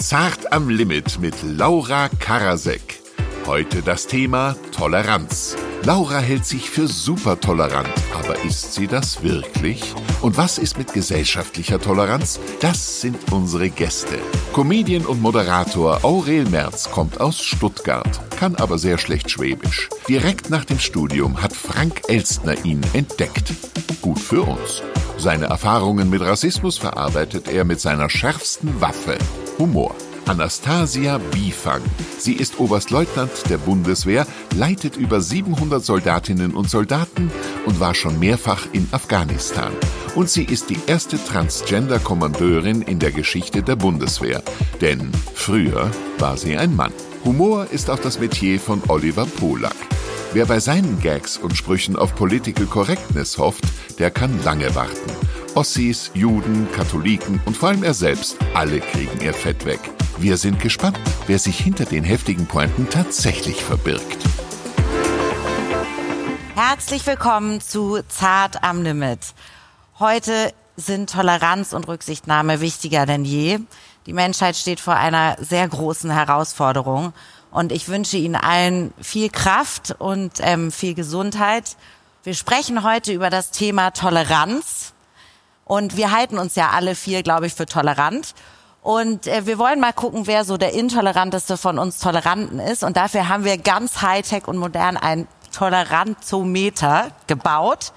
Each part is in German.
Zart am Limit mit Laura Karasek. Heute das Thema Toleranz. Laura hält sich für super tolerant, aber ist sie das wirklich? Und was ist mit gesellschaftlicher Toleranz? Das sind unsere Gäste. Comedian und Moderator Aurel Merz kommt aus Stuttgart, kann aber sehr schlecht Schwäbisch. Direkt nach dem Studium hat Frank Elstner ihn entdeckt. Gut für uns. Seine Erfahrungen mit Rassismus verarbeitet er mit seiner schärfsten Waffe, Humor. Anastasia Bifang. Sie ist Oberstleutnant der Bundeswehr, leitet über 700 Soldatinnen und Soldaten und war schon mehrfach in Afghanistan. Und sie ist die erste Transgender-Kommandeurin in der Geschichte der Bundeswehr. Denn früher war sie ein Mann. Humor ist auch das Metier von Oliver Polak. Wer bei seinen Gags und Sprüchen auf Political Correctness hofft, der kann lange warten. Ossis, Juden, Katholiken und vor allem er selbst, alle kriegen ihr Fett weg. Wir sind gespannt, wer sich hinter den heftigen Pointen tatsächlich verbirgt. Herzlich willkommen zu Zart am Limit. Heute sind Toleranz und Rücksichtnahme wichtiger denn je. Die Menschheit steht vor einer sehr großen Herausforderung und ich wünsche Ihnen allen viel Kraft und ähm, viel Gesundheit. Wir sprechen heute über das Thema Toleranz und wir halten uns ja alle vier, glaube ich, für tolerant. Und äh, wir wollen mal gucken, wer so der intoleranteste von uns Toleranten ist. Und dafür haben wir ganz high-tech und modern ein Toleranzometer gebaut.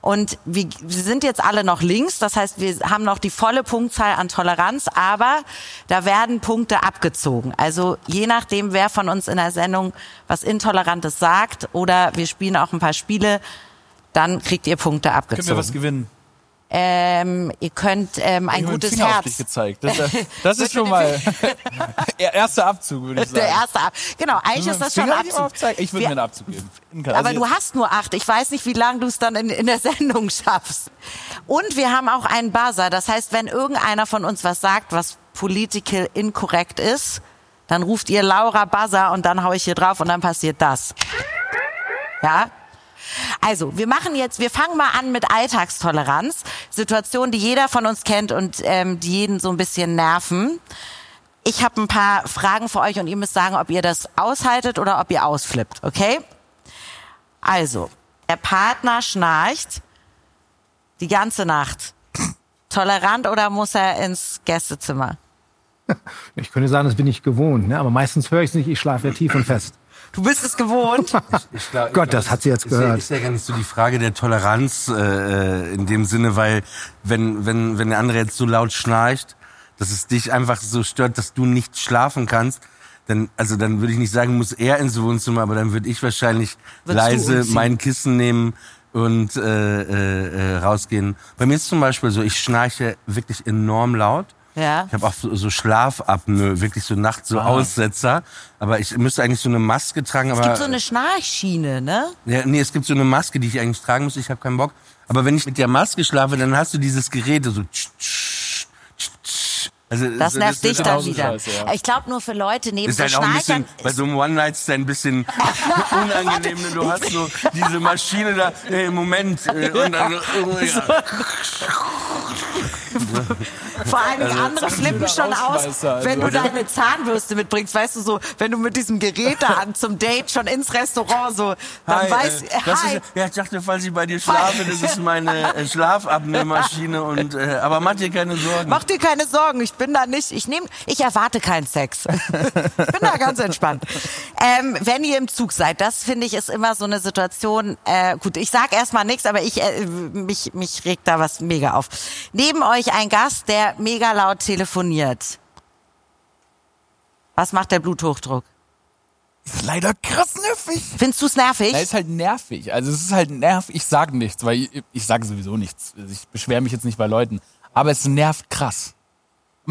Und wir, wir sind jetzt alle noch links, das heißt, wir haben noch die volle Punktzahl an Toleranz, aber da werden Punkte abgezogen. Also je nachdem, wer von uns in der Sendung was Intolerantes sagt oder wir spielen auch ein paar Spiele, dann kriegt ihr Punkte abgezogen. Können wir was gewinnen? Ähm, ihr könnt ähm, ein ich gutes Finger Herz. Auf dich gezeigt. Das, das ist schon mal der erste Abzug, würde ich sagen. Der erste Ab Genau, eigentlich ist das schon Abzug. aufzeigen? Ich würde mir einen Abzug geben. Aber Also du hast nur acht. Ich weiß nicht, wie lange du es dann in, in der Sendung schaffst. Und wir haben auch einen Buzzer. Das heißt, wenn irgendeiner von uns was sagt, was political inkorrekt ist, dann ruft ihr Laura Buzzer und dann hau ich hier drauf und dann passiert das. Ja? Also, wir machen jetzt, wir fangen mal an mit Alltagstoleranz. Situationen, die jeder von uns kennt und ähm, die jeden so ein bisschen nerven. Ich habe ein paar Fragen für euch und ihr müsst sagen, ob ihr das aushaltet oder ob ihr ausflippt, okay? Also, der Partner schnarcht die ganze Nacht. Tolerant oder muss er ins Gästezimmer? Ich könnte sagen, das bin ich gewohnt, ne? aber meistens höre ich es nicht, ich schlafe ja tief und fest. Du bist es gewohnt. Ich glaub, Gott, das hat sie jetzt ist ja, gehört. ist ja gar nicht so die Frage der Toleranz äh, in dem Sinne, weil wenn, wenn, wenn der andere jetzt so laut schnarcht, dass es dich einfach so stört, dass du nicht schlafen kannst, dann, also dann würde ich nicht sagen, muss er ins Wohnzimmer, aber dann würde ich wahrscheinlich Würdest leise mein Kissen nehmen und äh, äh, äh, rausgehen. Bei mir ist zum Beispiel so, ich schnarche wirklich enorm laut. Ja. Ich habe auch so, so Schlafapnoe, wirklich so nachts so Aussetzer. Aber ich müsste eigentlich so eine Maske tragen. Es gibt so eine Schnarchschiene, ne? ja, nee, es gibt so eine Maske, die ich eigentlich tragen muss. Ich habe keinen Bock. Aber wenn ich mit der Maske schlafe, dann hast du dieses Gerät so. tsch, tsch, tsch. Also, Das nervt dich dann wieder. scheiße, ja. Ich glaube nur für Leute neben Ist so halt auch ein bisschen, bei so einem One-Night-Stand ein bisschen unangenehm. ne? Du hast so diese Maschine da, äh, Moment, äh, und dann, so, ja. Vor allem andere flippen schon aus, also. wenn du deine Zahnbürste mitbringst. Weißt du so, wenn du mit diesem Gerät da an zum Date schon ins Restaurant so, dann Hi, weiß, äh, das hi. Ist, ja, ich dachte, falls ich bei dir schlafe, das ist meine äh, Schlafapnoe-Maschine und, äh, aber mach dir keine Sorgen. Mach dir keine Sorgen, ich bin da nicht, ich nehme, ich erwarte keinen Sex. ich bin da ganz entspannt. Ähm, wenn ihr im Zug seid, das finde ich ist immer so eine Situation, äh, gut, ich sag erstmal nichts, aber ich, äh, mich, mich regt da was mega auf. Neben euch ein Gast, der mega laut telefoniert. Was macht der Bluthochdruck? ist leider krass nervig. Findest du's nervig? Er ist halt nervig. Also es ist halt nervig. Ich sage nichts, weil ich, ich sage sowieso nichts. Also Ich beschwere mich jetzt nicht bei Leuten. Aber es nervt krass.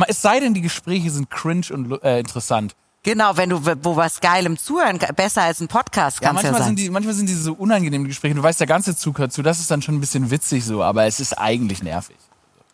Es sei denn, die Gespräche sind cringe und äh, interessant. Genau, wenn du wo was Geilem zuhören, besser als ein Podcast Ja, ja, manchmal, sein. sind die, manchmal sind diese so unangenehmen Gespräche. Du weißt, der ganze Zug hört zu. Das ist dann schon ein bisschen witzig so, aber es ist eigentlich nervig.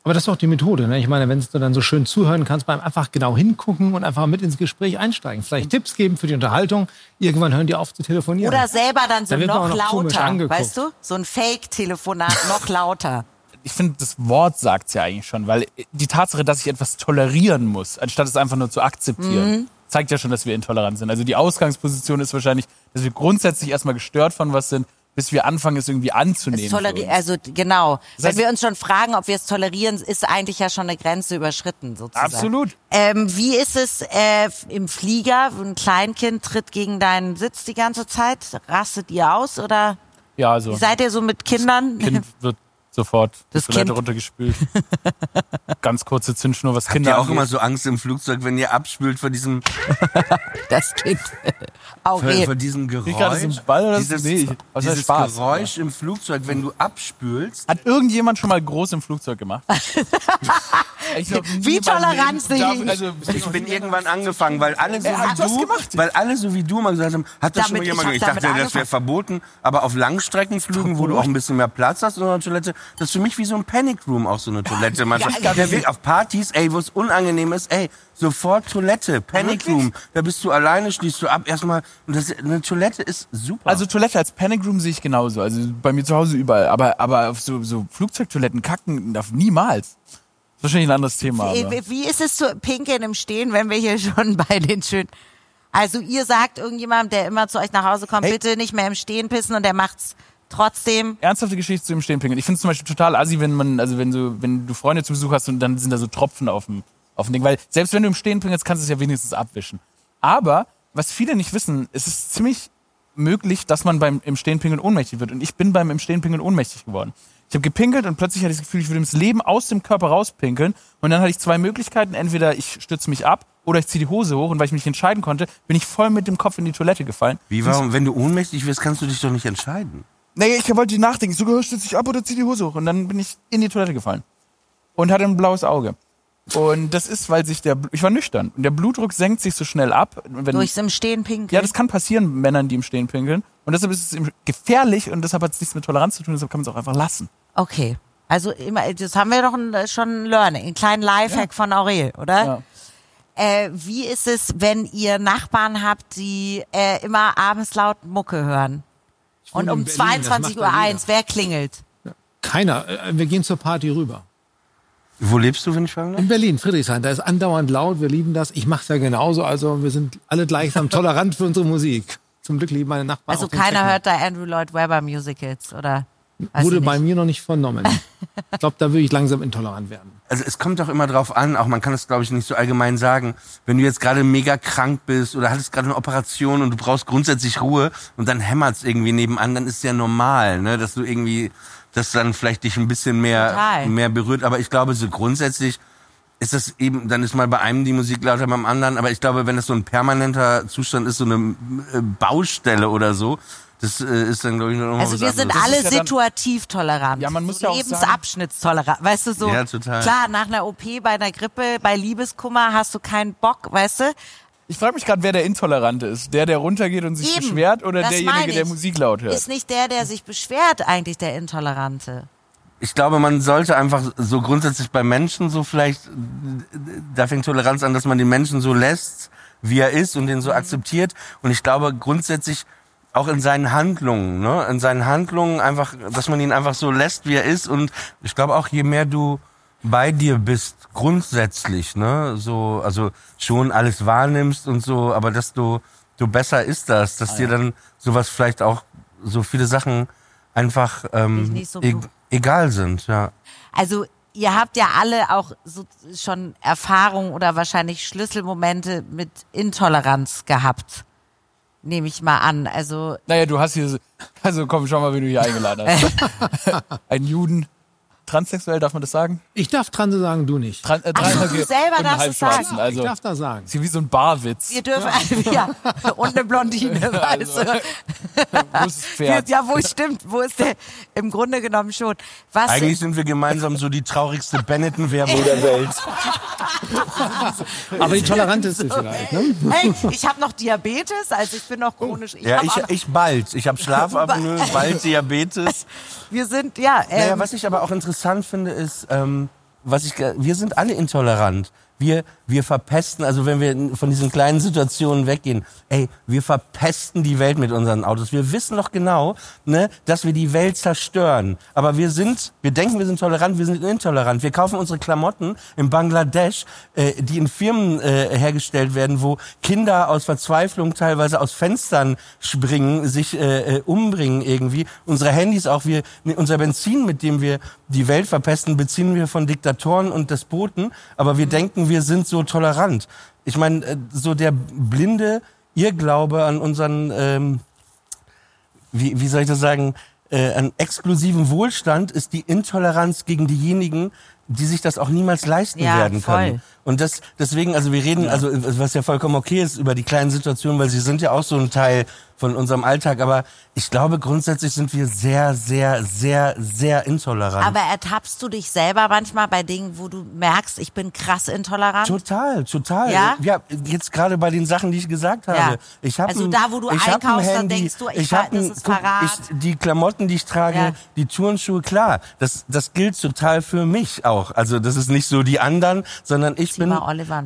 Aber das ist doch die Methode. Ne? Ich meine, wenn du dann so schön zuhören kannst, beim einfach genau hingucken und einfach mit ins Gespräch einsteigen. Vielleicht Tipps geben für die Unterhaltung. Irgendwann hören die auf zu telefonieren. Oder selber dann so Da wird man noch noch lauter, weißt du? So ein Fake-Telefonat noch lauter. ich finde, das Wort sagt's ja eigentlich schon, weil die Tatsache, dass ich etwas tolerieren muss, anstatt es einfach nur zu akzeptieren, zeigt ja schon, dass wir intolerant sind. Also die Ausgangsposition ist wahrscheinlich, dass wir grundsätzlich erstmal gestört von was sind, bis wir anfangen, es irgendwie anzunehmen. Es also genau. Das heißt- Wenn wir uns schon fragen, ob wir es tolerieren, ist eigentlich ja schon eine Grenze überschritten sozusagen. Absolut. Ähm, wie ist es äh, im Flieger? Ein Kleinkind tritt gegen deinen Sitz die ganze Zeit. Rastet ihr aus oder Ja, also wie seid ihr so mit Kindern? Kind wird sofort Das die Toilette Kind. runtergespült. Ganz kurze Zündschnur, was Habt Kinder ihr auch angeht. immer so Angst im Flugzeug, wenn ihr abspült vor diesem, Das Kind. Auch vor, eh. vor diesem Geräusch? So einen Ball oder dieses, Nee, ich- der dieses Spaß. Geräusch im Flugzeug, wenn du abspülst. Hat irgendjemand schon mal groß im Flugzeug gemacht? ich glaub, Wie tolerant darf- die? Also, Ich bin irgendwann angefangen, weil alle so wie du, weil alle so wie du mal gesagt haben, hat das schon mal Damit- jemand ich gemacht? Ich dachte, damit das wäre angefangen. verboten, aber auf Langstreckenflügen, wo du auch ein bisschen mehr Platz hast in einer Toilette, das ist für mich wie so ein Panic Room auch so eine Toilette. Man sagt, der Weg auf Partys, ey, wo es unangenehm ist, ey, sofort Toilette, Panic Room. Da bist du alleine, schließt du ab, erstmal, und das, eine Toilette ist super. also Toilette als Panic Room sehe ich genauso. Also bei mir zu Hause überall. Aber, aber auf so, so Flugzeugtoiletten kacken darf niemals. Wahrscheinlich ein anderes Thema. Wie- Aber. Wie wie ist es zu pinkeln im Stehen, wenn wir hier schon bei den schönen. Also ihr sagt irgendjemandem, der immer zu euch nach Hause kommt, Hey. bitte nicht mehr im Stehen pissen und der macht's trotzdem. Ernsthafte Geschichte zu dem Stehenpinkeln. Ich finde es zum Beispiel total assi, wenn man, also wenn du, wenn du Freunde zu Besuch hast und dann sind da so Tropfen auf dem, auf dem Ding. Weil selbst wenn du im Stehen pinkelst, kannst du es ja wenigstens abwischen. Aber, was viele nicht wissen, es ist ziemlich möglich, dass man beim im Stehenpinkeln ohnmächtig wird. Und ich bin beim im Stehenpinkeln ohnmächtig geworden. Ich habe gepinkelt und plötzlich hatte ich das Gefühl, ich würde das Leben aus dem Körper rauspinkeln. Und dann hatte ich zwei Möglichkeiten. Entweder ich stütze mich ab oder ich ziehe die Hose hoch. Und weil ich mich nicht entscheiden konnte, bin ich voll mit dem Kopf in die Toilette gefallen. wie, warum, wenn du ohnmächtig wirst, kannst du dich doch nicht entscheiden. Naja, ich wollte nachdenken. So, stütze ich ab oder zieh die Hose hoch? Und dann bin ich in die Toilette gefallen. Und hatte ein blaues Auge. Und das ist, weil sich der, ich war nüchtern. Und der Blutdruck senkt sich so schnell ab. Wenn, Durchs im Stehen pinkeln. ja, das kann passieren Männern, die im Stehen pinkeln. Und deshalb ist es gefährlich und deshalb hat es nichts mit Toleranz zu tun. Deshalb kann man es auch einfach lassen. Okay. Also immer, das haben wir doch ein, schon ein Learning, einen kleinen Lifehack von Aurel, oder? Ja. Äh, wie ist es, wenn ihr Nachbarn habt, die äh, immer abends laut Mucke hören? Und um in Berlin, das 22 macht Uhr da jeder. eins, wer klingelt? Keiner. Äh, Wir gehen zur Party rüber. Wo lebst du, wenn ich fragen darf? In Berlin, Friedrichshain. Da ist andauernd laut. Wir lieben das. Ich mache es ja genauso. Also wir sind alle gleichsam tolerant für unsere Musik. Zum Glück lieben meine Nachbarn Also keiner Techno. hört da Andrew Lloyd Webber Musicals, oder? Weiß Wurde bei mir noch nicht vernommen. ich glaube, da würde ich langsam intolerant werden. Also es kommt doch immer drauf an, auch man kann es glaube ich nicht so allgemein sagen, wenn du jetzt gerade mega krank bist oder hattest gerade eine Operation und du brauchst grundsätzlich Ruhe und dann hämmert's irgendwie nebenan, dann ist es ja normal, ne, dass du irgendwie, dass dann vielleicht dich ein bisschen mehr, Total. mehr berührt, aber ich glaube so grundsätzlich ist das eben, dann ist mal bei einem die Musik lauter, beim anderen, aber ich glaube, wenn das so ein permanenter Zustand ist, so eine äh, Baustelle oder so, das äh, ist dann glaube ich noch Also wir sind anderes. alle ja situativ tolerant. Ja, man muss so ja auch sagen- Lebensabschnittstolerant. Weißt du so? Ja, total. Klar, nach einer OP, bei einer Grippe, bei Liebeskummer hast du keinen Bock, weißt du? Ich frage mich gerade, wer der Intolerante ist. Der, der runtergeht und sich Eben. beschwert oder derjenige, der. Musik laut hört? Ist nicht der, der sich beschwert, eigentlich der Intolerante. Ich glaube, man sollte einfach so grundsätzlich bei Menschen so vielleicht, da fängt Toleranz an, dass man den Menschen so lässt, wie er ist und den so akzeptiert. Und ich glaube grundsätzlich auch in seinen Handlungen, ne, in seinen Handlungen einfach, dass man ihn einfach so lässt, wie er ist. Und ich glaube auch, je mehr du bei dir bist, grundsätzlich, ne, so, also schon alles wahrnimmst und so, aber desto, du besser ist das, dass dir dann sowas vielleicht auch so viele Sachen einfach ähm, Nicht so e egal sind, ja. Also ihr habt ja alle auch so schon Erfahrungen oder wahrscheinlich Schlüsselmomente mit Intoleranz gehabt. Nehme ich mal an. Also Naja, du hast hier, so- also komm, schau mal, wen du hier eingeladen hast. Ein Juden. Transsexuell, darf man das sagen? Ich darf Transe sagen, du nicht. Tran äh, Ach, du selber darfst es sagen. Also, ich darf das sagen. ist wie so ein Barwitz. wir dürfen ja und eine Blondine, weißt du. Wo ist das Pferd? Ja, wo stimmt, wo ist der? Im Grunde genommen schon. Was Eigentlich sind wir gemeinsam so die traurigste Benetton-Werbung der Welt. Aber die toleranteste vielleicht. Ne? Hey, ich habe noch Diabetes, also ich bin noch chronisch. Ich Ja, ich, ich bald. Ich habe Schlafapnoe, bald Diabetes. wir sind ja. Ähm, Naja, was ich aber auch interessant finde, ist, ähm, was ich, wir sind alle intolerant. Wir wir, verpesten, also wenn wir von diesen kleinen Situationen weggehen, ey, wir verpesten die Welt mit unseren Autos. Wir wissen doch genau, ne, dass wir die Welt zerstören. Aber wir sind, wir denken, wir sind tolerant, wir sind intolerant. Wir kaufen unsere Klamotten in Bangladesch, äh, die in Firmen äh, hergestellt werden, wo Kinder aus Verzweiflung teilweise aus Fenstern springen, sich äh, äh umbringen irgendwie. Unsere Handys auch, wir, unser Benzin, mit dem wir die Welt verpesten, beziehen wir von Diktatoren und Despoten. Aber wir denken, wir sind so tolerant. Ich meine, äh, so der blinde Irrglaube an unseren, ähm, wie, wie soll ich das sagen, äh, an exklusiven Wohlstand ist die Intoleranz gegen diejenigen, die sich das auch niemals leisten Ja, werden voll. können. Und das, deswegen, also wir reden, also was ja vollkommen okay ist über die kleinen Situationen, weil sie sind ja auch so ein Teil von unserem Alltag. Aber ich glaube, grundsätzlich sind wir sehr, sehr, sehr, sehr intolerant. Aber ertappst du dich selber manchmal bei Dingen, wo du merkst, ich bin krass intolerant? Total, total. Ja? jetzt gerade bei den Sachen, die ich gesagt habe. Ja. Ich hab Also ein- da, wo du hab ein einkaufst, dann denkst du, ich ich hab ein, das ist Verrat. Ich, die Klamotten, die ich trage, Ja. die Turnschuhe, klar, das, das gilt total für mich auch. Also das ist nicht so die anderen, sondern ich Zieh bin,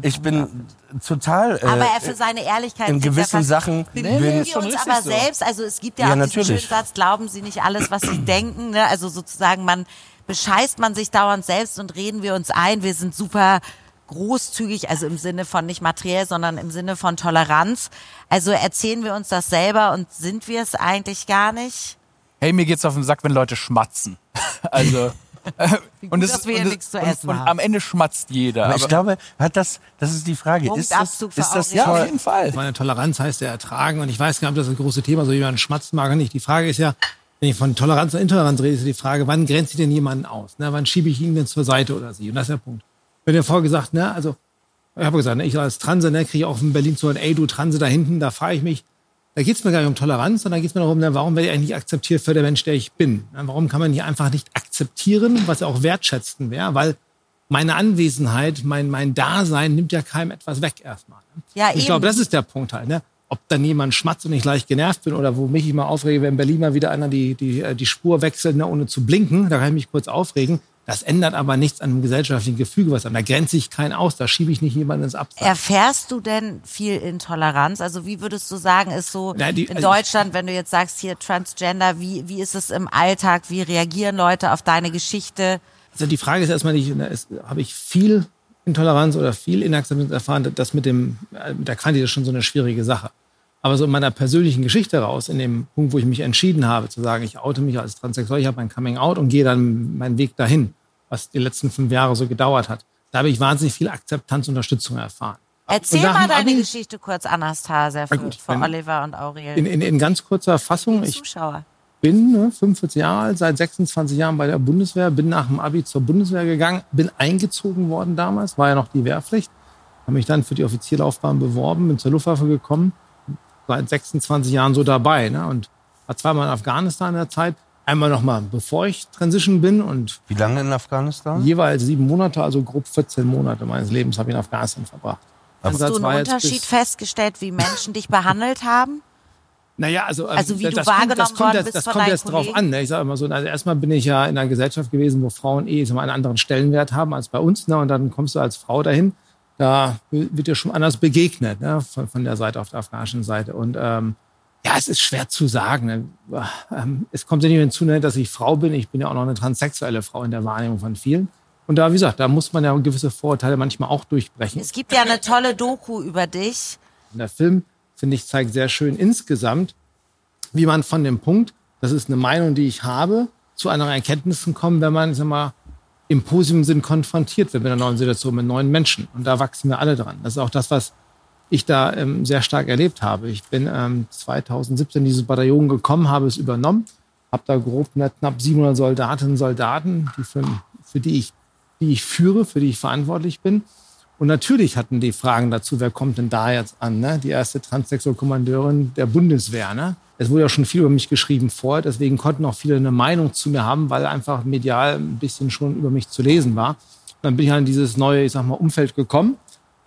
ich bin total. Äh, aber er für seine Ehrlichkeit. in gewissen fast- Sachen bemühen bin- wir uns aber so. selbst. Also es gibt ja, Ja, auch diesen natürlich. schönen Satz, glauben Sie nicht alles, was Sie denken. Ne? Also sozusagen, man bescheißt man sich dauernd selbst und reden wir uns ein. Wir sind super großzügig, also im Sinne von nicht materiell, sondern im Sinne von Toleranz. Also erzählen wir uns das selber und sind wir es eigentlich gar nicht? Hey, mir geht's auf den Sack, wenn Leute schmatzen. Also. gut, und es dass wir hier und nichts zu und, essen und haben. am Ende schmatzt jeder. aber Aber ich glaube, hat das, das ist die Frage. Ist das, ist das ja, auf jeden Fall. Meine Toleranz heißt ja ertragen und ich weiß gar nicht, ob das ein großes Thema ist, so jemand schmatzt mag oder nicht. Die Frage ist ja, wenn ich von Toleranz und Intoleranz rede, ist die Frage, wann grenzt sie denn jemanden aus? Ne? Wann schiebe ich ihn denn zur Seite oder sie? Und das ist der Punkt. Wenn ihr vorher gesagt, ne, also ich habe gesagt, ne, ich als Transe, ne, kriege ich auch in Berlin zu hören, ey du Transe da hinten, da frage ich mich, da geht's mir gar nicht um Toleranz, sondern da geht's mir darum, warum werde ich eigentlich nicht akzeptiert für der Mensch, der ich bin? Warum kann man die einfach nicht akzeptieren, was ja auch wertschätzen wäre? Weil meine Anwesenheit, mein, mein Dasein nimmt ja keinem etwas weg erstmal. Ne? Ja, ich glaube, das ist der Punkt halt. Ne? Ob dann jemand schmatzt und ich leicht genervt bin oder wo mich immer aufrege, wenn in Berlin mal wieder einer die, die, äh, die Spur wechselt, ne, ohne zu blinken, da kann ich mich kurz aufregen. Das ändert aber nichts an dem gesellschaftlichen Gefüge, was an. Da grenze ich keinen aus, da schiebe ich nicht jemanden ins Abseits. Erfährst du denn viel Intoleranz? Also wie würdest du sagen, ist so Ja, die- in also- Deutschland, wenn du jetzt sagst hier Transgender, wie, wie ist es im Alltag? Wie reagieren Leute auf deine Geschichte? Also die Frage ist erstmal nicht, habe ich viel Intoleranz oder viel Inakzeptanz erfahren? Das mit, dem, mit der Quantität ist schon so eine schwierige Sache. Aber so in meiner persönlichen Geschichte raus, in dem Punkt, wo ich mich entschieden habe, zu sagen, ich oute mich als transsexuell, ich habe mein Coming Out und gehe dann meinen Weg dahin, was die letzten fünf Jahre so gedauert hat. Da habe ich wahnsinnig viel Akzeptanz und Unterstützung erfahren. Erzähl mal deine Abi- Geschichte kurz, Anastasia, für, gut, für wenn- Oliver und Aurel. In, in, in ganz kurzer Fassung, ich Zuschauer. bin ne, 45 Jahre alt, seit 26 Jahren bei der Bundeswehr, bin nach dem Abi zur Bundeswehr gegangen, bin eingezogen worden damals, war ja noch die Wehrpflicht, habe mich dann für die Offizierlaufbahn beworben, bin zur Luftwaffe gekommen, seit 26 Jahren so dabei ne, und war zweimal in Afghanistan in der Zeit, einmal nochmal bevor ich Transition bin und Wie lange in Afghanistan? jeweils sieben Monate, also grob 14 Monate meines Lebens habe ich in Afghanistan verbracht. Hast du einen Unterschied festgestellt, wie Menschen dich behandelt haben? Naja, also, Also wie das du kommt, wahrgenommen das kommt, jetzt- bist das von kommt jetzt drauf an. Ne? Ich sage immer so, also erstmal bin ich ja in einer Gesellschaft gewesen, wo Frauen eh mal, einen anderen Stellenwert haben als bei uns. Ne? Und dann kommst du als Frau dahin, da wird dir schon anders begegnet ne? von, von der Seite auf der afghanischen Seite. Und ähm, ja, es ist schwer zu sagen. Ne? Ähm, Es kommt ja nicht hinzu, ne, dass ich Frau bin. Ich bin ja auch noch eine transsexuelle Frau in der Wahrnehmung von vielen. Und da, wie gesagt, da muss man ja gewisse Vorurteile manchmal auch durchbrechen. Es gibt ja eine tolle Doku über dich. Und der Film, finde ich, zeigt sehr schön insgesamt, wie man von dem Punkt, das ist eine Meinung, die ich habe, zu anderen Erkenntnissen kommt, wenn man, sag mal, im positiven Sinn konfrontiert wird mit einer neuen Situation, mit neuen Menschen. Und da wachsen wir alle dran. Das ist auch das, was ich da ähm, sehr stark erlebt habe. Ich bin ähm, 2017 in dieses Bataillon gekommen, habe es übernommen, habe da grob ne, knapp 700 Soldatinnen und Soldaten, die für, für die ich, die ich führe, für die ich verantwortlich bin. Und natürlich hatten die Fragen dazu, wer kommt denn da jetzt an? Ne? Die erste transsexuelle Kommandeurin der Bundeswehr. Ne? Es wurde ja schon viel über mich geschrieben vorher, deswegen konnten auch viele eine Meinung zu mir haben, weil einfach medial ein bisschen schon über mich zu lesen war. Dann bin ich halt in dieses neue, ich sag mal, Umfeld gekommen.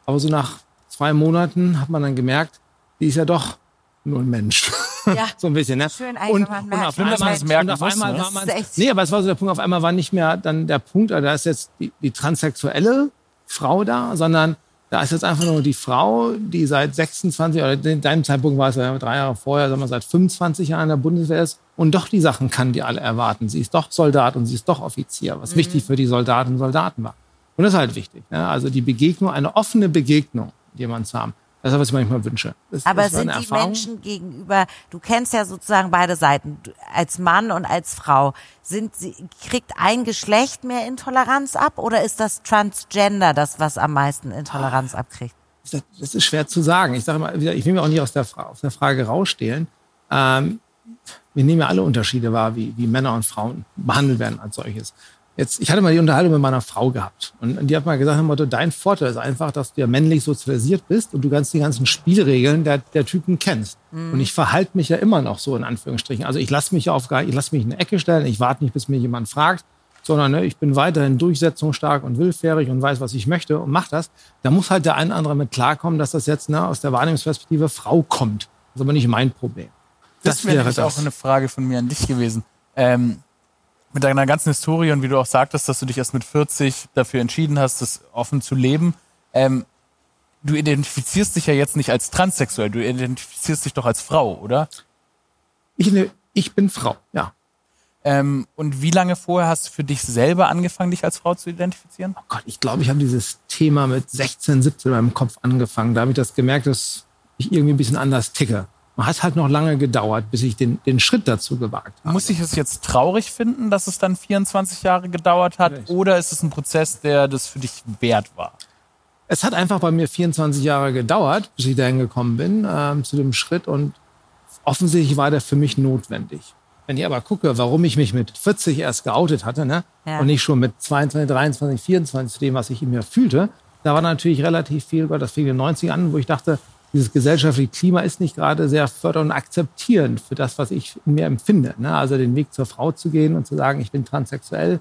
Aber so nach zwei Monaten hat man dann gemerkt, die ist ja doch nur ein Mensch. Ja. so ein bisschen, ne? Schön und, man und auf dass man einmal, das merken und auf muss, einmal ne? war man, nee, aber es war so der Punkt, auf einmal war nicht mehr dann der Punkt, also da ist jetzt die, die transsexuelle Frau da, sondern da ist jetzt einfach nur die Frau, die seit 26 oder in deinem Zeitpunkt war es ja drei Jahre vorher, sagen wir seit 25 Jahren in der Bundeswehr ist und doch die Sachen kann, die alle erwarten. Sie ist doch Soldat und sie ist doch Offizier, was mhm. wichtig für die Soldatinnen und Soldaten war. Und das ist halt wichtig. Ne? Also die Begegnung, eine offene Begegnung, jemand zu haben. Das ist, was ich manchmal wünsche. Das, Aber das sind die Erfahrung. Menschen gegenüber, du kennst ja sozusagen beide Seiten, als Mann und als Frau, sind sie, kriegt ein Geschlecht mehr Intoleranz ab oder ist das Transgender das, was am meisten Intoleranz abkriegt? Das ist schwer zu sagen. Ich sage mal, ich will mir auch nicht aus der, aus der Frage rausstehlen. Ähm, wir nehmen ja alle Unterschiede wahr, wie, wie Männer und Frauen behandelt werden als solches. Jetzt, ich hatte mal die Unterhaltung mit meiner Frau gehabt und, die hat mal gesagt, Motto, dein Vorteil ist einfach, dass du ja männlich sozialisiert bist und du ganz die ganzen Spielregeln der, der Typen kennst. Mhm. Und ich verhalte mich ja immer noch so in Anführungsstrichen. Also ich lasse mich auf, ich lasse mich in eine Ecke stellen, ich warte nicht, bis mir jemand fragt, sondern ne, ich bin weiterhin durchsetzungsstark und willfährig und weiß, was ich möchte und mache das. Da muss halt der eine oder andere mit klarkommen, dass das jetzt ne, aus der Wahrnehmungsperspektive Frau kommt. Das ist aber nicht mein Problem. Das, das wäre das. auch eine Frage von mir an dich gewesen. Ähm, mit deiner ganzen Historie und wie du auch sagtest, dass du dich erst mit 40 dafür entschieden hast, das offen zu leben. Ähm, du identifizierst dich ja jetzt nicht als transsexuell, du identifizierst dich doch als Frau, oder? Ich, ne, ich bin Frau, ja. Ähm, und wie lange vorher hast du für dich selber angefangen, dich als Frau zu identifizieren? Oh Gott, ich glaube, ich habe dieses Thema mit 16, 17 in meinem Kopf angefangen. Da habe ich das gemerkt, dass ich irgendwie ein bisschen anders ticke hat halt noch lange gedauert, bis ich den, den Schritt dazu gewagt habe. Muss ich es jetzt traurig finden, dass es dann 24 Jahre gedauert hat? Richtig. Oder ist es ein Prozess, der das für dich wert war? Es hat einfach bei mir 24 Jahre gedauert, bis ich dahin gekommen bin, ähm, zu dem Schritt. Und offensichtlich war der für mich notwendig. Wenn ich aber gucke, warum ich mich mit 40 erst geoutet hatte, ne? Ja. Und nicht schon mit 22, 23, 24 zu dem, was ich in mir fühlte, da war natürlich relativ viel, das fing in den 90 an, wo ich dachte, dieses gesellschaftliche Klima ist nicht gerade sehr fördernd und akzeptierend für das, was ich in mir empfinde. Ne? Also den Weg zur Frau zu gehen und zu sagen, ich bin transsexuell,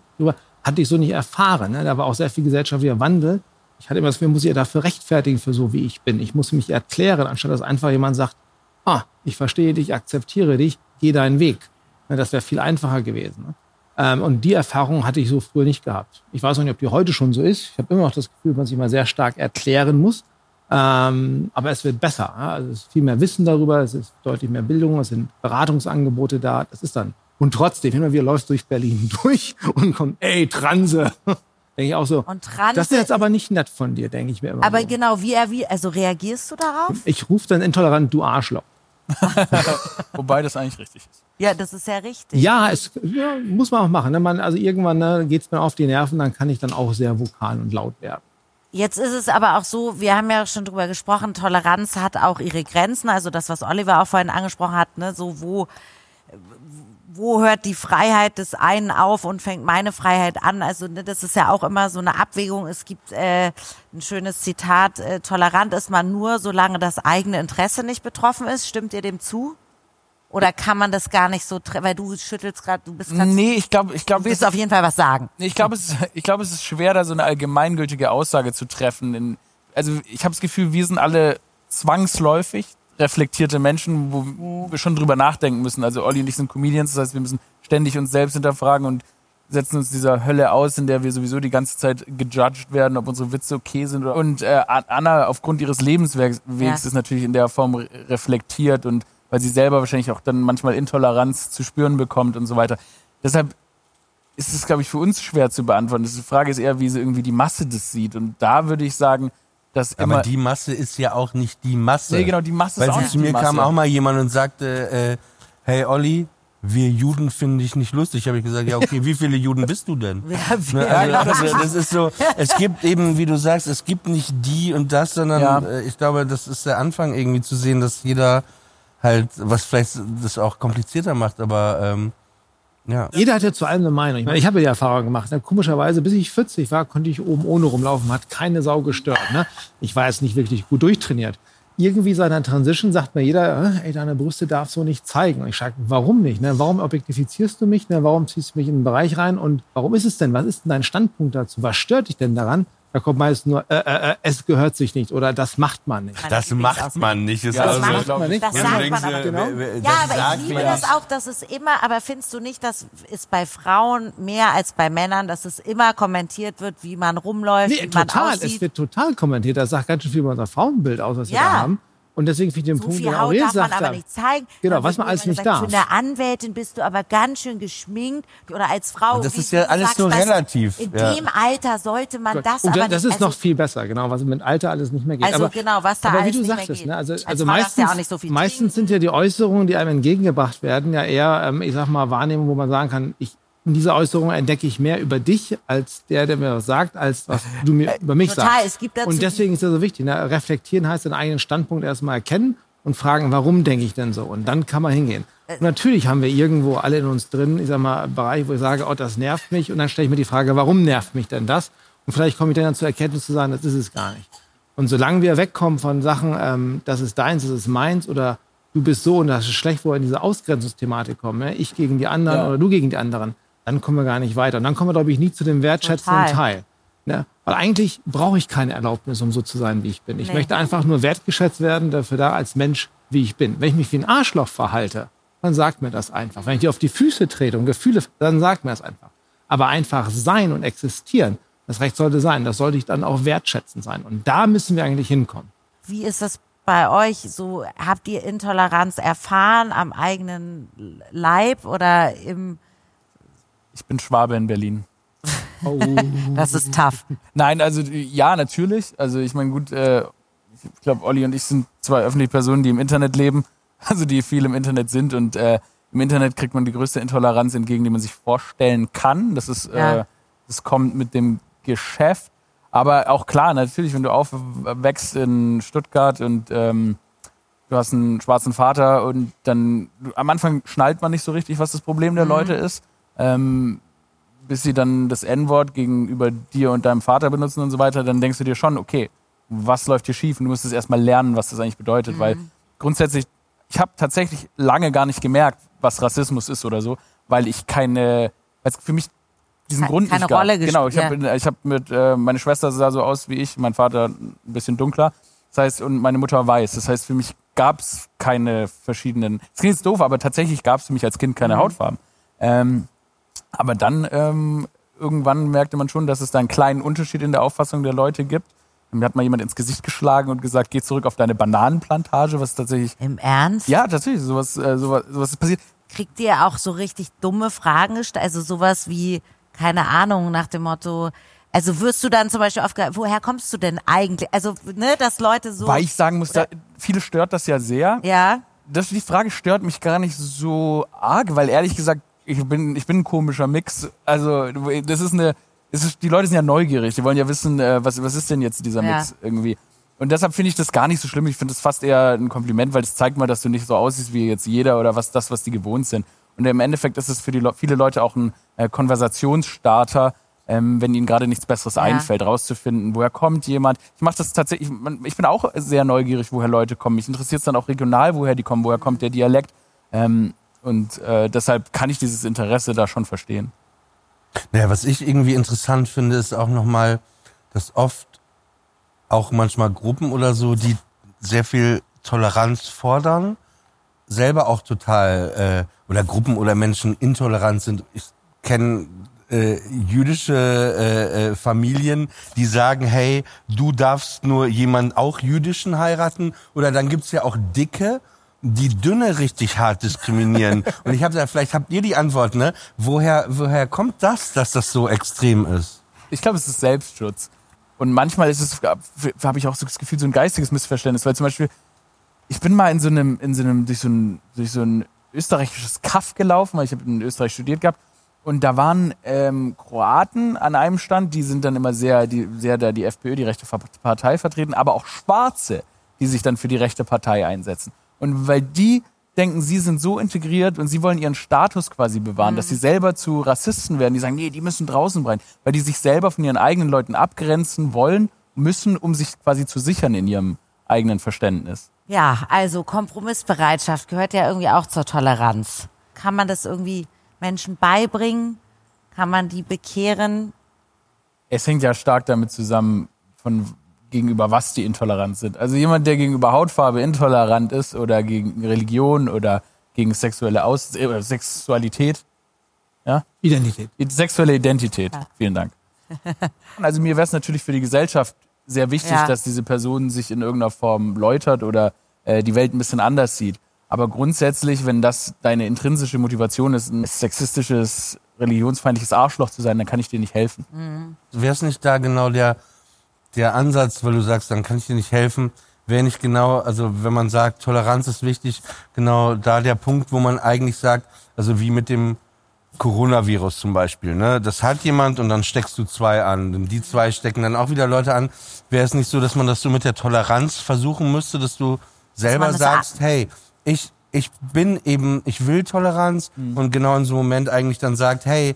hatte ich so nicht erfahren. Ne? Da war auch sehr viel gesellschaftlicher Wandel. Ich hatte immer das Gefühl, muss ich ja dafür rechtfertigen für so, wie ich bin. Ich muss mich erklären, anstatt dass einfach jemand sagt, ah, ich verstehe dich, akzeptiere dich, geh deinen Weg. Ne? Das wäre viel einfacher gewesen. Ne? Ähm, und die Erfahrung hatte ich so früher nicht gehabt. Ich weiß auch nicht, ob die heute schon so ist. Ich habe immer noch das Gefühl, dass man sich mal sehr stark erklären muss. Ähm, aber es wird besser. Ja? Also es ist viel mehr Wissen darüber, es ist deutlich mehr Bildung, es sind Beratungsangebote da. Das ist dann. Und trotzdem, immer wieder läufst durch Berlin durch und kommt, ey, Transe. denke ich auch so. Und Transe, das ist jetzt aber nicht nett von dir, denke ich mir immer. Aber so. genau, wie, wie, also reagierst du darauf? Ich rufe dann intolerant, du Arschloch. Wobei das eigentlich richtig ist. Ja, das ist ja richtig. Ja, es ja, muss man auch machen. Ne? Man, also irgendwann ne, geht es mir auf die Nerven, dann kann ich dann auch sehr vokal und laut werden. Jetzt ist es aber auch so, wir haben ja schon drüber gesprochen, Toleranz hat auch ihre Grenzen, also das, was Oliver auch vorhin angesprochen hat, ne, so wo, wo hört die Freiheit des einen auf und fängt meine Freiheit an? Also ne, das ist ja auch immer so eine Abwägung. Es gibt äh, ein schönes Zitat, äh, tolerant ist man nur, solange das eigene Interesse nicht betroffen ist. Stimmt ihr dem zu? Oder kann man das gar nicht so, weil du schüttelst gerade, du bist gerade. Nee, ich glaube, ich glaube. Du willst auf jeden Fall was sagen. Nee, ich glaube, es, ist, ich glaube, es ist schwer, da so eine allgemeingültige Aussage zu treffen. In, also ich habe das Gefühl, wir sind alle zwangsläufig reflektierte Menschen, wo wir schon drüber nachdenken müssen. Also Olli und ich sind Comedians, das heißt, wir müssen ständig uns selbst hinterfragen und setzen uns dieser Hölle aus, in der wir sowieso die ganze Zeit gejudged werden, ob unsere Witze okay sind. Und äh, Anna aufgrund ihres Lebenswegs ja. ist natürlich in der Form reflektiert und weil sie selber wahrscheinlich auch dann manchmal Intoleranz zu spüren bekommt und so weiter. Deshalb ist es, glaube ich, für uns schwer zu beantworten. Die Frage ist eher, wie sie irgendwie die Masse das sieht. Und da würde ich sagen, dass immer. Aber die Masse ist ja auch nicht die Masse. Nee, genau, die Masse Weil ist auch nicht zu mir kam auch mal jemand und sagte, äh, hey Olli, wir Juden finden dich nicht lustig. Habe ich gesagt, ja okay, wie viele Juden bist du denn? Ja, ne, also, also, das ist so, es gibt eben, wie du sagst, es gibt nicht die und das, sondern ja. äh, ich glaube, das ist der Anfang irgendwie zu sehen, dass jeder halt, was vielleicht das auch komplizierter macht, aber ähm, ja. Jeder hat ja zu allem eine Meinung. Ich meine, ich habe ja die Erfahrung gemacht. Ne? Komischerweise, bis ich 40 war, konnte ich oben ohne rumlaufen, hat keine Sau gestört. Ne? Ich war jetzt nicht wirklich gut durchtrainiert. Irgendwie seit einer Transition sagt mir jeder, ey, deine Brüste darfst du nicht zeigen. Und ich sage, warum nicht? Ne? Warum objektifizierst du mich? Ne? Warum ziehst du mich in den Bereich rein? Und warum ist es denn? Was ist denn dein Standpunkt dazu? Was stört dich denn daran, Da kommt meist nur, äh, äh, äh, es gehört sich nicht oder das macht man nicht. Meine Das macht man nicht. Ist Ja, also, das also, macht glaub man ich- nicht. Das Ja, sagt man aber. äh, Genau. Ja, das aber ich liebe mir das das. auch, dass es immer, aber findest du nicht, das ist bei Frauen mehr als bei Männern, dass es immer kommentiert wird, wie man rumläuft, Nee, wie man total. Es aussieht? wird total kommentiert. Das sagt ganz schön viel über unser Frauenbild aus, was wir Ja. da haben. Und deswegen finde ich den So Punkt, viel den Haut Aurel darf man aber nicht zeigen. Genau, was man alles nicht darf. Für eine Anwältin bist du aber ganz schön geschminkt oder als Frau. Und das ist ja alles sagst, nur relativ, In ja. dem Alter sollte man das und aber das nicht. ist noch also, viel besser, genau, was mit Alter alles nicht mehr geht. Also aber, genau, was da aber alles wie du nicht mehr sagtest, geht. ne, also, Als also meistens, du ja auch nicht so viel meistens sind ja die Äußerungen, die einem entgegengebracht werden, ja eher, ähm, ich sag mal, Wahrnehmungen, wo man sagen kann, ich, in dieser Äußerung entdecke ich mehr über dich als der, der mir was sagt, als was du mir über mich total, sagst. es gibt dazu und deswegen ist das so wichtig. Ne? Reflektieren heißt den eigenen Standpunkt erstmal erkennen und fragen, warum denke ich denn so? Und dann kann man hingehen. Äh. Und natürlich haben wir irgendwo alle in uns drin, ich sag mal, Bereich, wo ich sage, oh, das nervt mich. Und dann stelle ich mir die Frage, warum nervt mich denn das? Und vielleicht komme ich dann zur Erkenntnis zu sagen, das ist es gar nicht. Und solange wir wegkommen von Sachen, ähm, das ist deins, das ist meins oder du bist so und das ist schlecht, wo wir in diese Ausgrenzungsthematik kommen, ne? ich gegen die anderen Ja. oder du gegen die anderen, dann kommen wir gar nicht weiter. Und dann kommen wir, glaube ich, nie zu dem wertschätzenden Total. Teil. Ne? Weil eigentlich brauche ich keine Erlaubnis, um so zu sein, wie ich bin. Ich Nee. möchte einfach nur wertgeschätzt werden, dafür da als Mensch, wie ich bin. Wenn ich mich wie ein Arschloch verhalte, dann sagt mir das einfach. Wenn ich dir auf die Füße trete und Gefühle, dann sagt mir das einfach. Aber einfach sein und existieren, das Recht sollte sein. Das sollte ich dann auch wertschätzend sein. Und da müssen wir eigentlich hinkommen. Wie ist das bei euch so? Habt ihr Intoleranz erfahren am eigenen Leib oder im. Ich bin Schwabe in Berlin. Das ist tough. Nein, also ja, natürlich. Also ich meine, gut, äh, ich glaube, Olli und ich sind zwei öffentliche Personen, die im Internet leben, also die viel im Internet sind und äh, im Internet kriegt man die größte Intoleranz entgegen, die man sich vorstellen kann. Das ist, Ja. äh, das kommt mit dem Geschäft. Aber auch klar, natürlich, wenn du aufwächst in Stuttgart und ähm, du hast einen schwarzen Vater und dann am Anfang schnallt man nicht so richtig, was das Problem der Leute ist. Ähm, bis sie dann das N-Wort gegenüber dir und deinem Vater benutzen und so weiter, dann denkst du dir schon, okay, was läuft hier schief? Und du musst es erstmal lernen, was das eigentlich bedeutet, weil grundsätzlich, ich habe tatsächlich lange gar nicht gemerkt, was Rassismus ist oder so, weil ich keine, weil es für mich diesen Ke- Grund keine nicht gab. Rolle Genau, ich habe ich hab mit, äh, meine Schwester sah so aus wie ich, mein Vater ein bisschen dunkler. Das heißt, und meine Mutter weiß. Das heißt, für mich gab es keine verschiedenen. Das klingt jetzt doof, aber tatsächlich gab es für mich als Kind keine Hautfarben. Ähm, aber dann ähm, irgendwann merkte man schon, dass es da einen kleinen Unterschied in der Auffassung der Leute gibt. Mir hat mal jemand ins Gesicht geschlagen und gesagt, geh zurück auf deine Bananenplantage, was tatsächlich. Im Ernst? Ja, tatsächlich, sowas, äh, sowas, sowas ist passiert. Kriegt ihr auch so richtig dumme Fragen gestellt? Also sowas wie, keine Ahnung, nach dem Motto. Also wirst du dann zum Beispiel aufgehört, woher kommst du denn eigentlich? Also, ne, dass Leute so. Weil ich sagen muss, da, viele stört das ja sehr. ja, Das, die Frage stört mich gar nicht so arg, weil ehrlich gesagt, ich bin, ich bin ein komischer Mix. Also, das ist eine, es ist, die Leute sind ja neugierig, die wollen ja wissen, äh, was, was ist denn jetzt dieser Ja. Mix irgendwie. Und deshalb finde ich das gar nicht so schlimm. Ich finde das fast eher ein Kompliment, weil es zeigt mal, dass du nicht so aussiehst wie jetzt jeder oder was das, was die gewohnt sind. Und im Endeffekt ist es für die Le viele Leute auch ein äh, Konversationsstarter, ähm, wenn ihnen gerade nichts Besseres einfällt, rauszufinden, woher kommt jemand. Ich mache das tatsächlich, man- ich bin auch sehr neugierig, woher Leute kommen. Mich interessiert es dann auch regional, woher die kommen, woher kommt der Dialekt. Ähm, und äh, deshalb kann ich dieses Interesse da schon verstehen. Naja, was ich irgendwie interessant finde, ist auch nochmal, dass oft auch manchmal Gruppen oder so, die sehr viel Toleranz fordern, selber auch total, äh, oder Gruppen oder Menschen intolerant sind. Ich kenne äh, jüdische äh, äh, Familien, die sagen, hey, du darfst nur jemand auch jüdischen heiraten. Oder dann gibt's ja auch Dicke, die Dünne richtig hart diskriminieren. Und ich habe da, vielleicht habt ihr die Antwort, ne? Woher, woher kommt das, dass das so extrem ist? Ich glaube, es ist Selbstschutz. Und manchmal ist es, habe ich auch so das Gefühl, so ein geistiges Missverständnis, weil zum Beispiel, ich bin mal in so einem, in so einem, durch so ein, durch so ein österreichisches Kaff gelaufen, weil ich habe in Österreich studiert gehabt. Und da waren ähm, Kroaten an einem Stand, die sind dann immer sehr, die, sehr da die FPÖ, die rechte Partei vertreten, aber auch Schwarze, die sich dann für die rechte Partei einsetzen. Und weil die denken, sie sind so integriert und sie wollen ihren Status quasi bewahren, dass sie selber zu Rassisten werden, die sagen, nee, die müssen draußen bleiben, weil die sich selber von ihren eigenen Leuten abgrenzen wollen, müssen, um sich quasi zu sichern in ihrem eigenen Verständnis. Ja, also Kompromissbereitschaft gehört ja irgendwie auch zur Toleranz. Kann man das irgendwie Menschen beibringen? Kann man die bekehren? es hängt ja stark damit zusammen, von gegenüber was die intolerant sind. Also jemand, der gegenüber Hautfarbe intolerant ist oder gegen Religion oder gegen sexuelle Aus äh, Sexualität, ja? Identität. Sexuelle Identität. Vielen Dank. Also mir wäre es natürlich für die Gesellschaft sehr wichtig, Ja. dass diese Person sich in irgendeiner Form läutert oder äh, die Welt ein bisschen anders sieht. Aber grundsätzlich, wenn das deine intrinsische Motivation ist, ein sexistisches, religionsfeindliches Arschloch zu sein, dann kann ich dir nicht helfen. Wäre es nicht da genau der, der Ansatz, weil du sagst, dann kann ich dir nicht helfen, wäre nicht genau, also wenn man sagt, Toleranz ist wichtig, genau da der Punkt, wo man eigentlich sagt, also wie mit dem Coronavirus zum Beispiel, ne? Das hat jemand und dann steckst du zwei an. Und die zwei stecken dann auch wieder Leute an. Wäre es nicht so, dass man das so mit der Toleranz versuchen müsste, dass du selber das sagst, hey, ich, ich bin eben, ich will Toleranz und genau in so einem Moment eigentlich dann sagt, hey,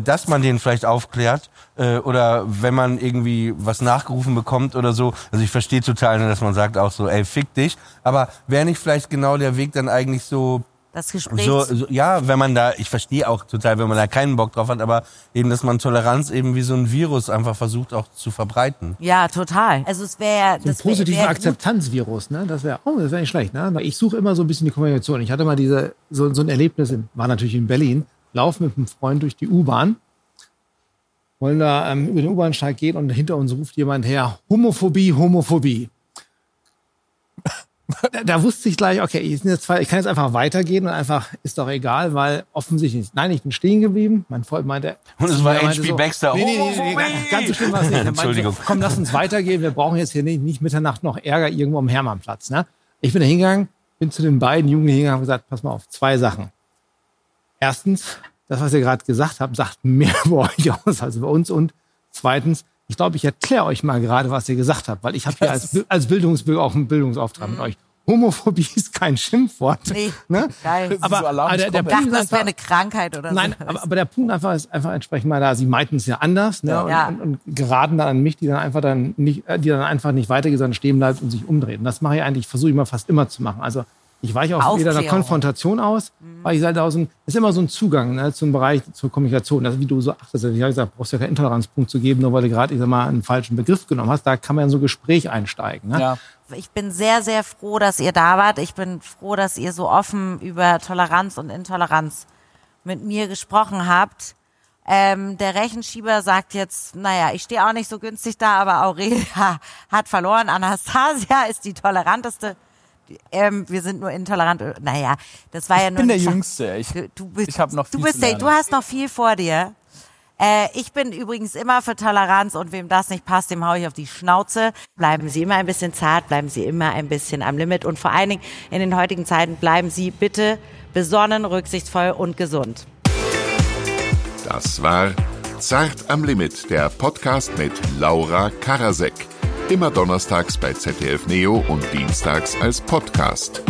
dass man den vielleicht aufklärt äh, oder wenn man irgendwie was nachgerufen bekommt oder so. Also ich verstehe total, dass man sagt auch so, ey, fick dich. Aber wäre nicht vielleicht genau der Weg dann eigentlich so, Das Gespräch. so, so, ja, wenn man da, ich verstehe auch total, wenn man da keinen Bock drauf hat, aber eben, dass man Toleranz eben wie so ein Virus einfach versucht auch zu verbreiten. ja, total. Also es wäre So ein das wär, positiver wär gut. Akzeptanzvirus, ne? Das wäre, oh, das wäre nicht schlecht, ne? Weil ich suche immer so ein bisschen die Kommunikation. Ich hatte mal diese, so, so ein Erlebnis, in, war natürlich in Berlin, lauf mit einem Freund durch die U-Bahn, wollen da ähm, über den U-Bahnsteig gehen und hinter uns ruft jemand her, Homophobie, Homophobie. Da, da wusste ich gleich, okay, ich, zwei, ich kann jetzt einfach weitergehen und einfach, ist doch egal, weil offensichtlich, nein, ich bin stehen geblieben. Mein Freund meinte, Und es war H.P. Baxter. Nee, nee, nee, nee, ganz, so schlimm war es nicht. Er meinte so, Entschuldigung. komm, lass uns weitergehen. Wir brauchen jetzt hier nicht, nicht Mitternacht noch Ärger irgendwo am Hermannplatz. Ne? Ich bin da hingegangen, bin zu den beiden Jugendlichen hingegangen und gesagt, pass mal auf, zwei Sachen. Erstens, das, was ihr gerade gesagt habt, sagt mehr über euch aus als über uns. Und zweitens, ich glaube, ich erkläre euch mal gerade, was ihr gesagt habt, weil ich habe hier als, als Bildungsbürger auch einen Bildungsauftrag mit euch. Homophobie ist kein Schimpfwort. Nee, Ne? geil. Aber, so aber der, der dachte, Punkt ist das wäre einfach- eine Krankheit oder Nein, so. aber, aber der Punkt einfach ist einfach entsprechend mal da. Sie meinten es ja anders, ne? Und, Ja. Und, und geraten dann an mich, die dann einfach dann nicht, äh, die dann einfach nicht weitergeht, sondern stehen bleibt und sich umdreht. Und das mache ich eigentlich, versuche ich mal fast immer zu machen. Also ich weiche auch wieder einer. Konfrontation aus, weil ich halt aus dem, ist immer so ein Zugang ne, zum Bereich zur Kommunikation. Also wie du so achtest, ich habe gesagt, brauchst ja keinen Intoleranzpunkt zu geben, nur weil du gerade, ich sag mal, einen falschen Begriff genommen hast. Da kann man in so ein Gespräch einsteigen. Ne? Ja. Ich bin sehr, sehr froh, dass ihr da wart. Ich bin froh, dass ihr so offen über Toleranz und Intoleranz mit mir gesprochen habt. Ähm, der Rechenschieber sagt jetzt, naja, ich stehe auch nicht so günstig da, aber Aurelia hat verloren. Anastasia ist die toleranteste. Ähm, wir sind nur intolerant. Naja, das war ja Ich nur bin der Jüngste. Ich, Du bist, ich habe noch viel du bist zu lernen. du hast noch viel vor dir. Äh, ich bin übrigens immer für Toleranz und wem das nicht passt, dem hau ich auf die Schnauze. Bleiben Sie immer ein bisschen zart, bleiben Sie immer ein bisschen am Limit und vor allen Dingen in den heutigen Zeiten bleiben Sie bitte besonnen, rücksichtsvoll und gesund. Das war Zart am Limit, der Podcast mit Laura Karasek. Immer donnerstags bei ZDF Neo und dienstags als Podcast.